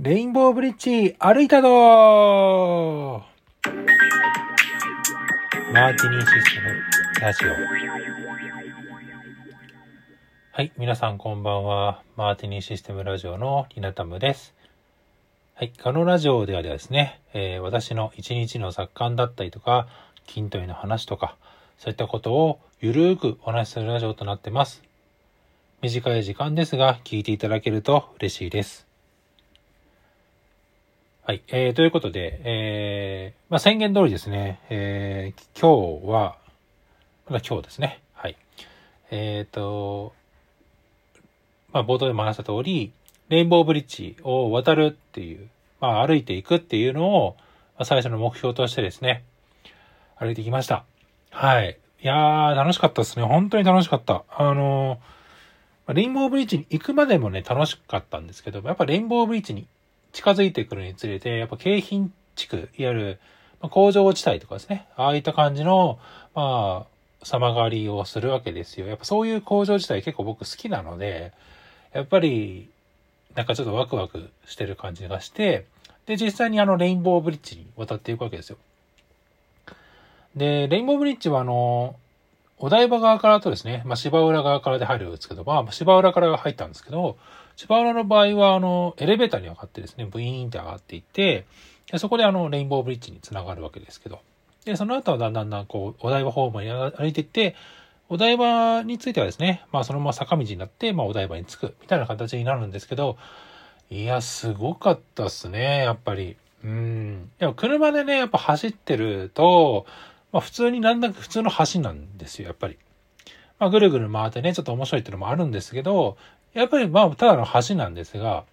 レインボーブリッジ歩いたぞマーティニーシステムラジオ。はい、皆さんこんばんは。マーティニーシステムラジオのリナタムです。はい、このラジオではですね、えー私の一日の雑感だったりとか、筋トレの話とか、そういったことをゆるーくお話しするラジオとなってます。短い時間ですが、聞いていただけると嬉しいです。はい。えー、ということで、えー、まあ、宣言通りですね、えー、今日は、まだ今日ですね。はい。えっ、と、まあ、冒頭でも話した通り、レインボーブリッジを渡るっていう、まあ、歩いていくっていうのを、まあ最初の目標としてですね、歩いてきました。はい。いやー、楽しかったですね。本当に楽しかった。あのーレインボーブリッジに行くまでもね、楽しかったんですけど、やっぱレインボーブリッジに近づいてくるにつれて、やっぱ京浜地区、いわゆる、ま、工場地帯とかですね、ああいった感じの、まあ、様変わりをするわけですよ。やっぱそういう工場地帯結構僕好きなので、やっぱり、なんかちょっとワクワクしてる感じがして、で、実際にあのレインボーブリッジに渡っていくわけですよ。で、レインボーブリッジはあの、お台場側からとですね、まあ、芝浦側からで入るんですけど、まあ、芝浦から入ったんですけど、芝浦の場合は、あの、エレベーターに上がってですね、ブイーンって上がっていって、でそこであの、レインボーブリッジにつながるわけですけど、で、その後はだんだんだんこう、お台場方面に歩いていって、お台場についてはですね、まあ、そのまま坂道になって、まあ、お台場に着く、みたいな形になるんですけど、いや、すごかったっすね、やっぱり。うん。でも、車でね、やっぱ走ってると、まあ普通になんだか普通の橋なんですよ、やっぱり。まあぐるぐる回ってね、ちょっと面白いっていうのもあるんですけど、やっぱりまあただの橋なんですが、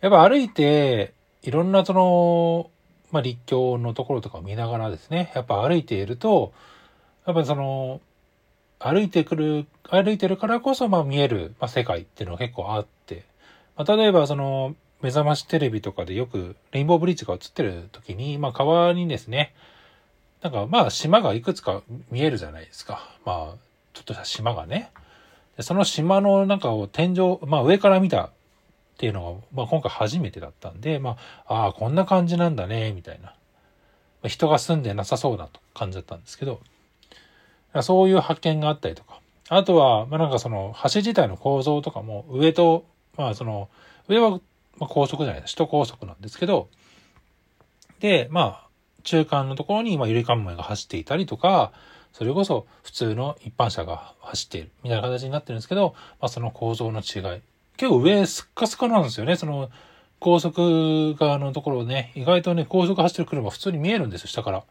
やっぱ歩いて、いろんなその、まあ立教のところとかを見ながらですね、やっぱ歩いていると、やっぱその、歩いてくる、歩いてるからこそまあ見える、まあ、世界っていうのが結構あって、まあ、例えばその、目覚ましテレビとかでよくレインボーブリッジが映ってる時に、まあ川にですね、なんかまあ島がいくつか見えるじゃないですか。まあ、ちょっとした島がね。その島の中を天井、まあ上から見たっていうのが、まあ今回初めてだったんで、まあ、ああ、こんな感じなんだね、みたいな。ま人が住んでなさそうな感じだったんですけど、そういう発見があったりとか。あとは、まあなんかその橋自体の構造とかも上と、まあその、上は高速じゃないです。首都高速なんですけど、で、まあ、中間のところに今ゆりかんもが走っていたりとか、それこそ普通の一般車が走っているみたいな形になってるんですけど、まあその構造の違い。結構上スッカスカなんですよね。その高速側のところね、意外とね、高速走ってる車普通に見えるんですよ、下から。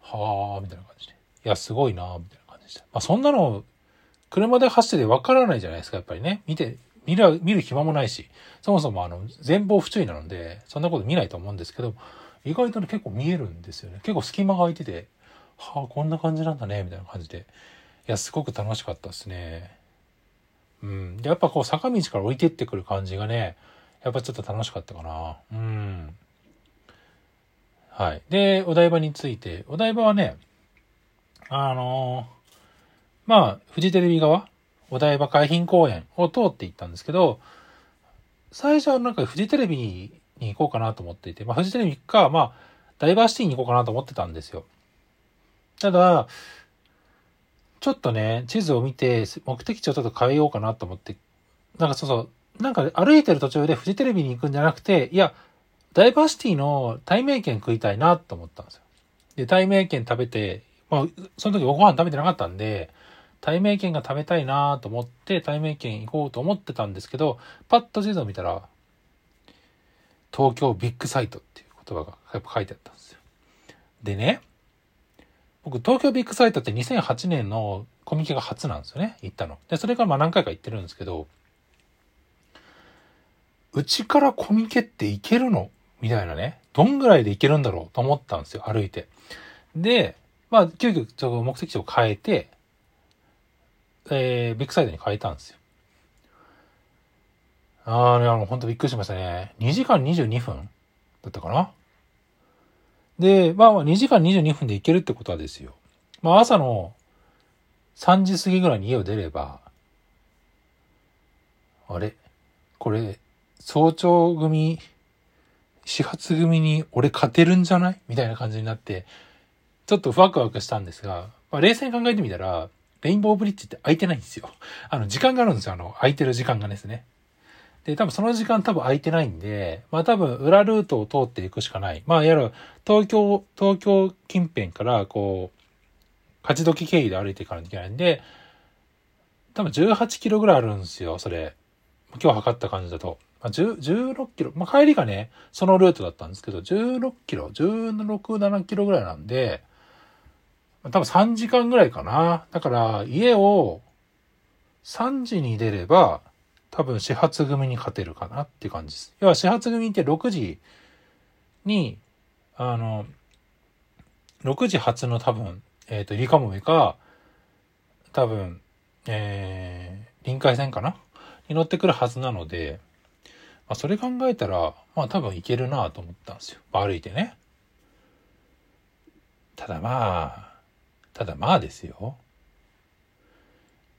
はあ、みたいな感じで。いや、すごいな、みたいな感じでした。まあそんなの、車で走っててわからないじゃないですか、やっぱりね。見て、見る、見る暇もないし、そもそもあの、前方不注意なので、そんなこと見ないと思うんですけど、意外とね、結構見えるんですよね。結構隙間が空いてて、はあ、こんな感じなんだね、みたいな感じで。いや、すごく楽しかったですね。うん。で、やっぱこう、坂道から降りてってくる感じがね、やっぱちょっと楽しかったかな。うん。はい。で、お台場について、お台場はね、あのまあ、フジテレビ側、お台場海浜公園を通って行ったんですけど、最初はなんかフジテレビに行こうかなと思っていて、まあ、フジテレビか、まあ、ダイバーシティに行こうかなと思ってたんですよ。ただ、ちょっとね、地図を見て、目的地をちょっと変えようかなと思って、なんかそうそう、なんか歩いてる途中でフジテレビに行くんじゃなくて、いや、ダイバーシティの対名券食いたいなと思ったんですよ。で、対名券食べて、まあ、その時ご飯食べてなかったんで、対名券が食べたいなと思って、対名券行こうと思ってたんですけど、パッと地図を見たら、東京ビッグサイトっていう言葉がやっぱ書いてあったんですよ。でね、僕東京ビッグサイトって2008年のコミケが初なんですよね、行ったの。で、それからまあ何回か行ってるんですけど、うちからコミケって行けるの？みたいなね。どんぐらいで行けるんだろう？と思ったんですよ、歩いて。で、まあ、急遽ちょっと目的地を変えて、えー、ビッグサイトに変えたんですよ。あーね、あの、本当びっくりしましたね。2時間22分だったかな？で、まあ、2時間22分で行けるってことはですよ。まあ、朝の3時過ぎぐらいに家を出れば、あれ？これ、早朝組、始発組に俺勝てるんじゃない？みたいな感じになって、ちょっとワクワクしたんですが、まあ、冷静に考えてみたら、レインボーブリッジって空いてないんですよ。あの、時間があるんですよ。あの、空いてる時間がですね。で、多分その時間多分空いてないんで、まあ多分裏ルートを通っていくしかない。まあやる、東京、東京近辺からこう、勝どき経由で歩いていかないといけないんで、多分18キロぐらいあるんですよ、それ。今日測った感じだと。まあ、16キロ。まあ帰りがね、そのルートだったんですけど、16キロ、16、7キロぐらいなんで、多分3時間ぐらいかな。だから、家を3時に出れば、多分始発組に勝てるかなって感じです。要は始発組って6時に、あの、6時発の多分、えっ、ー、と、リカモメか、多分、えー、臨海線かな？に乗ってくるはずなので、まあ、それ考えたら、まあ多分いけるなと思ったんですよ。歩いてね。ただまあ、ただまあですよ。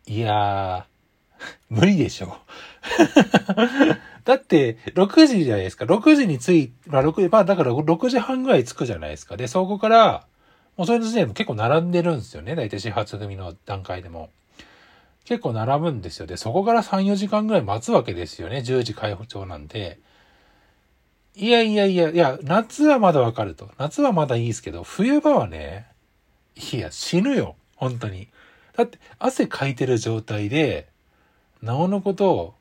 いや 無理でしょ。だって、6時じゃないですか。6時に着い、まあ6時、まあだから6時半ぐらい着くじゃないですか。で、そこから、もうそれの時点で結構並んでるんですよね。大体始発組の段階でも。結構並ぶんですよ。で、そこから3、4時間ぐらい待つわけですよね。10時開放帳なんで。いやいやいや、いや、夏はまだわかると。夏はまだいいですけど、冬場はね、いや、死ぬよ。本当に。だって、汗かいてる状態で、なおのことを、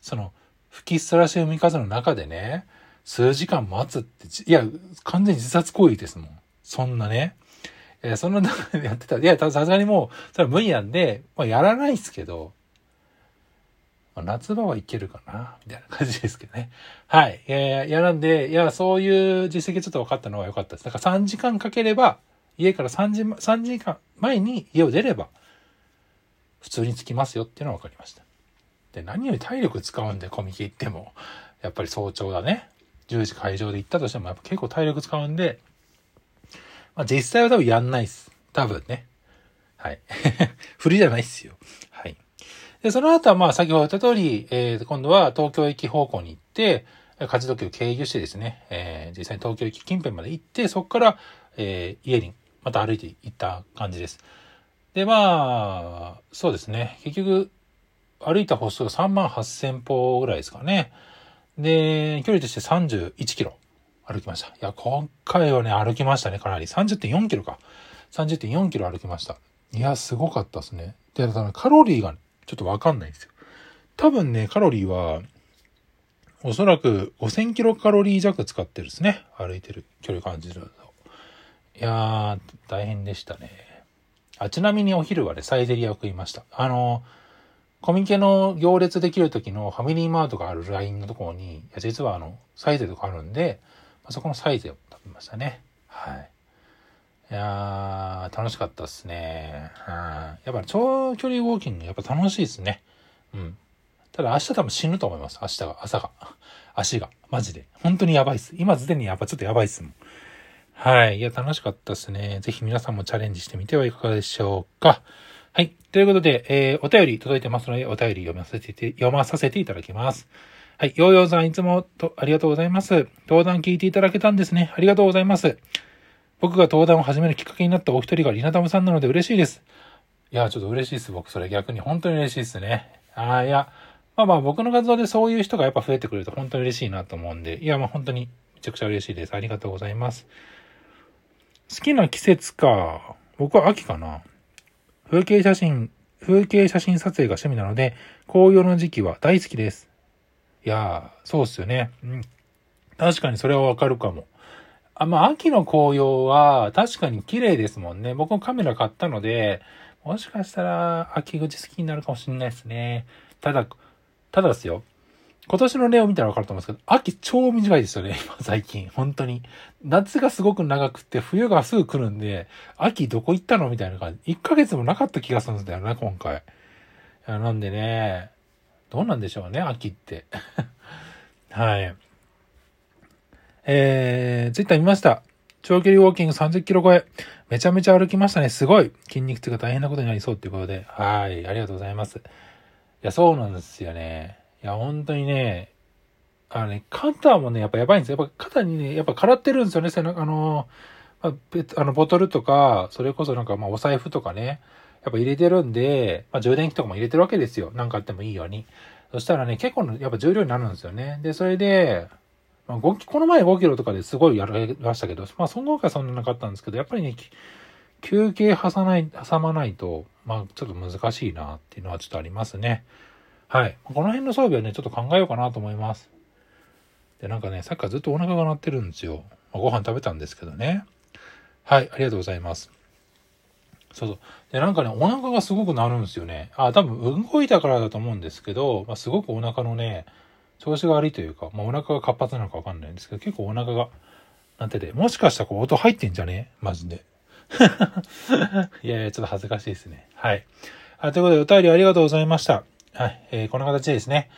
その、吹きさらし海風の中でね、数時間待つって、いや、完全に自殺行為ですもん。そんなね。えそんな中でやってた。いや、さすがにもう、それは無理なんで、まあ、やらないですけど、まあ、夏場はいけるかな、みたいな感じですけどね。はい。いやいや、なんで、いや、そういう実績ちょっと分かったのは良かったです。だから3時間かければ、家から3時、3時間前に家を出れば、普通に着きますよっていうのは分かりました。で、何より体力使うんで、コミケ行っても。やっぱり早朝だね。10時会場で行ったとしても、やっぱ結構体力使うんで、まあ実際は多分やんないっす。多分ね。はい。振りじゃないっすよ。はい。で、その後はまあ先ほど言った通り、えー、今度は東京駅方向に行って、勝どきを経由してですね、えー、実際に東京駅近辺まで行って、そこから、えー、家にまた歩いて行った感じです。で、まあ、そうですね。結局、歩いた歩数が3万8000歩ぐらいですかね。で、距離として31キロ歩きました。いや、今回はね、歩きましたね、かなり。30.4キロか。30.4キロ歩きました。いや、すごかったですね。で、ただカロリーがちょっとわかんないんですよ。多分ね、カロリーは、おそらく5000キロカロリー弱使ってるですね。歩いてる距離感じると。いやー、大変でしたね。あ、ちなみにお昼はね、サイゼリアを食いました。あの、コミケの行列できる時のファミリーマートがあるラインのところに、いや実はあの、サイゼとかあるんで、まあ、そこのサイゼを食べましたね。はい。いやー、楽しかったっすね。うん。やっぱ長距離ウォーキングやっぱ楽しいですね。うん。ただ明日多分死ぬと思います。明日が、朝が。足が。マジで。本当にやばいっす。今すでにやっぱちょっとやばいっすもん。はい。いや、楽しかったっすね。ぜひ皆さんもチャレンジしてみてはいかがでしょうか。はい。ということで、えー、お便り届いてますので、お便り読ませて、読まさせていただきます。はい。ヨーヨーさん、いつもと、ありがとうございます。登壇聞いていただけたんですね。ありがとうございます。僕が登壇を始めるきっかけになったお一人がリナタムさんなので嬉しいです。いや、ちょっと嬉しいです。僕、それ逆に本当に嬉しいですね。ああ、いや、まあまあ僕の活動でそういう人がやっぱ増えてくれると本当に嬉しいなと思うんで、いや、まあ本当にめちゃくちゃ嬉しいです。ありがとうございます。好きな季節か。僕は秋かな。風景写真、風景写真撮影が趣味なので、紅葉の時期は大好きです。いやー、そうっすよね。うん。確かにそれはわかるかも。あ、まあ、秋の紅葉は確かに綺麗ですもんね。僕もカメラ買ったので、もしかしたら秋口好きになるかもしれないですね。ただ、ただですよ。今年の例を見たらわかると思うんですけど、秋超短いですよね、今最近。本当に。夏がすごく長くて、冬がすぐ来るんで、秋どこ行ったのみたいな感じ。1ヶ月もなかった気がするんですよね、今回。なんでね、どうなんでしょうね、秋って。はい。えー、ツイッター見ました。長距離ウォーキング30キロ超え。めちゃめちゃ歩きましたね。すごい。筋肉痛が大変なことになりそうっていうことで。はい。ありがとうございます。いや、そうなんですよね。いや、本当にね、あのね、肩もね、やっぱやばいんですよ。やっぱ肩にね、やっぱ空ってるんですよね。背中、あの、まあ、あの、ボトルとか、それこそなんかまあお財布とかね、やっぱ入れてるんで、まあ充電器とかも入れてるわけですよ。なんかあってもいいように。そしたらね、結構の、やっぱ重量になるんですよね。で、それで、まあ、5この前5キロとかですごいやられましたけど、まあ、その後はそんななかったんですけど、やっぱりね、休憩挟ない、挟まないと、まあ、ちょっと難しいなっていうのはちょっとありますね。はい。この辺の装備はね、ちょっと考えようかなと思います。で、なんかね、さっきからずっとお腹が鳴ってるんですよ。まあ、ご飯食べたんですけどね。はい、ありがとうございます。そうそう。で、なんかね、お腹がすごく鳴るんですよね。あ、多分動いたからだと思うんですけど、まあ、すごくお腹のね、調子が悪いというか、まあ、お腹が活発なのかわかんないんですけど、結構お腹が鳴ってて、もしかしたらこう音入ってんじゃね？マジで。いやいや、ちょっと恥ずかしいですね。はい。あということで、お便りありがとうございました。はい。えー、こんな形でですね、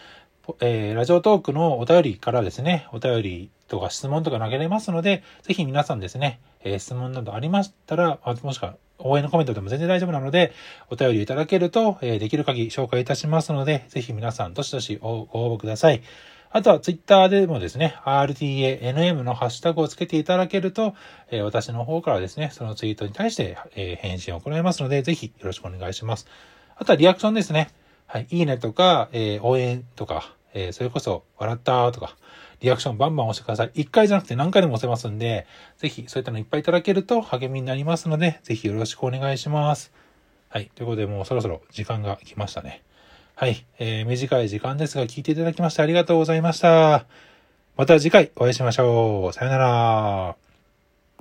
えー、ラジオトークのお便りからですね、お便りとか質問とか投げれますので、ぜひ皆さんですね、えー、質問などありましたら、もしくは応援のコメントでも全然大丈夫なので、お便りいただけると、えー、できる限り紹介いたしますので、ぜひ皆さん、どしどしご応募ください。あとはツイッターでもですね、RTANM のハッシュタグをつけていただけると、えー、私の方からですね、そのツイートに対して、えー、返信を行いますので、ぜひよろしくお願いします。あとはリアクションですね。はい、いいねとか、えー、応援とか、えそれこそ笑ったとか、リアクションバンバン押してください。一回じゃなくて何回でも押せますんで、ぜひそういったのいっぱいいただけると励みになりますので、ぜひよろしくお願いします。はい。ということで、もうそろそろ時間が来ましたね。はい。えー、短い時間ですが、聞いていただきましてありがとうございました。また次回お会いしましょう。さよなら。